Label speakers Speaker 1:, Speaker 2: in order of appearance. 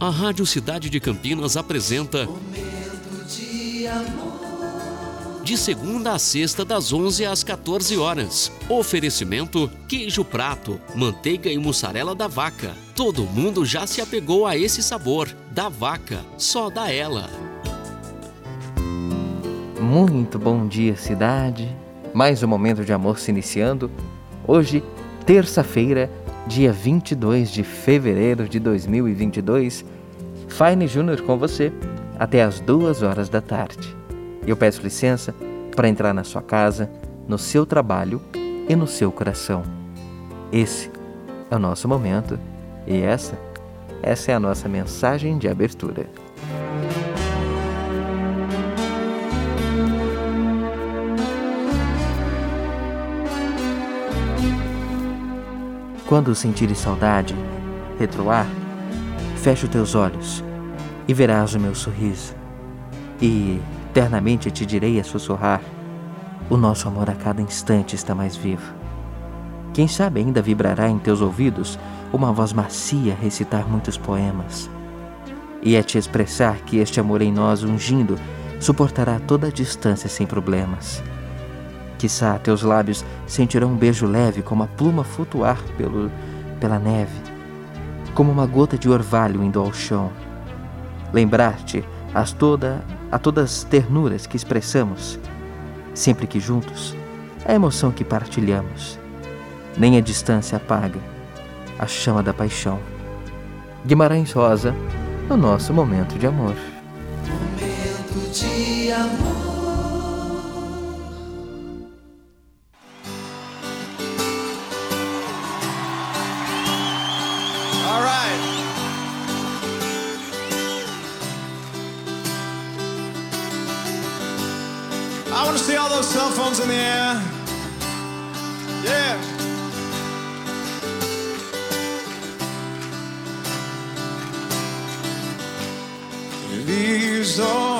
Speaker 1: A Rádio Cidade de Campinas apresenta
Speaker 2: Momento de amor.
Speaker 1: de segunda a sexta das 11 às 14 horas. Oferecimento: queijo prato, manteiga e mussarela da vaca. Todo mundo já se apegou a esse sabor. Da vaca, só da ela.
Speaker 3: Muito bom dia, cidade. Mais um momento de amor se iniciando. Hoje, terça-feira, dia 22 de fevereiro de 2022. Fine Júnior com você até as duas horas da tarde. Eu peço licença para entrar na sua casa, no seu trabalho e no seu coração. Esse é o nosso momento e essa, essa é a nossa mensagem de abertura. Quando sentires saudade, retroar, fecha os teus olhos e verás o meu sorriso. E eternamente te direi a sussurrar: o nosso amor a cada instante está mais vivo. Quem sabe ainda vibrará em teus ouvidos uma voz macia recitar muitos poemas. E a te expressar que este amor em nós ungindo suportará toda a distância sem problemas. Quissá teus lábios sentirão um beijo leve como a pluma flutuar pelo, pela neve, como uma gota de orvalho indo ao chão. Lembrar-te as toda, a todas as ternuras que expressamos, sempre que juntos, a emoção que partilhamos. Nem a distância apaga a chama da paixão. Guimarães Rosa, no nosso momento de amor.
Speaker 2: Momento de amor.
Speaker 4: I want to see all those cell phones in the air. Yeah. These are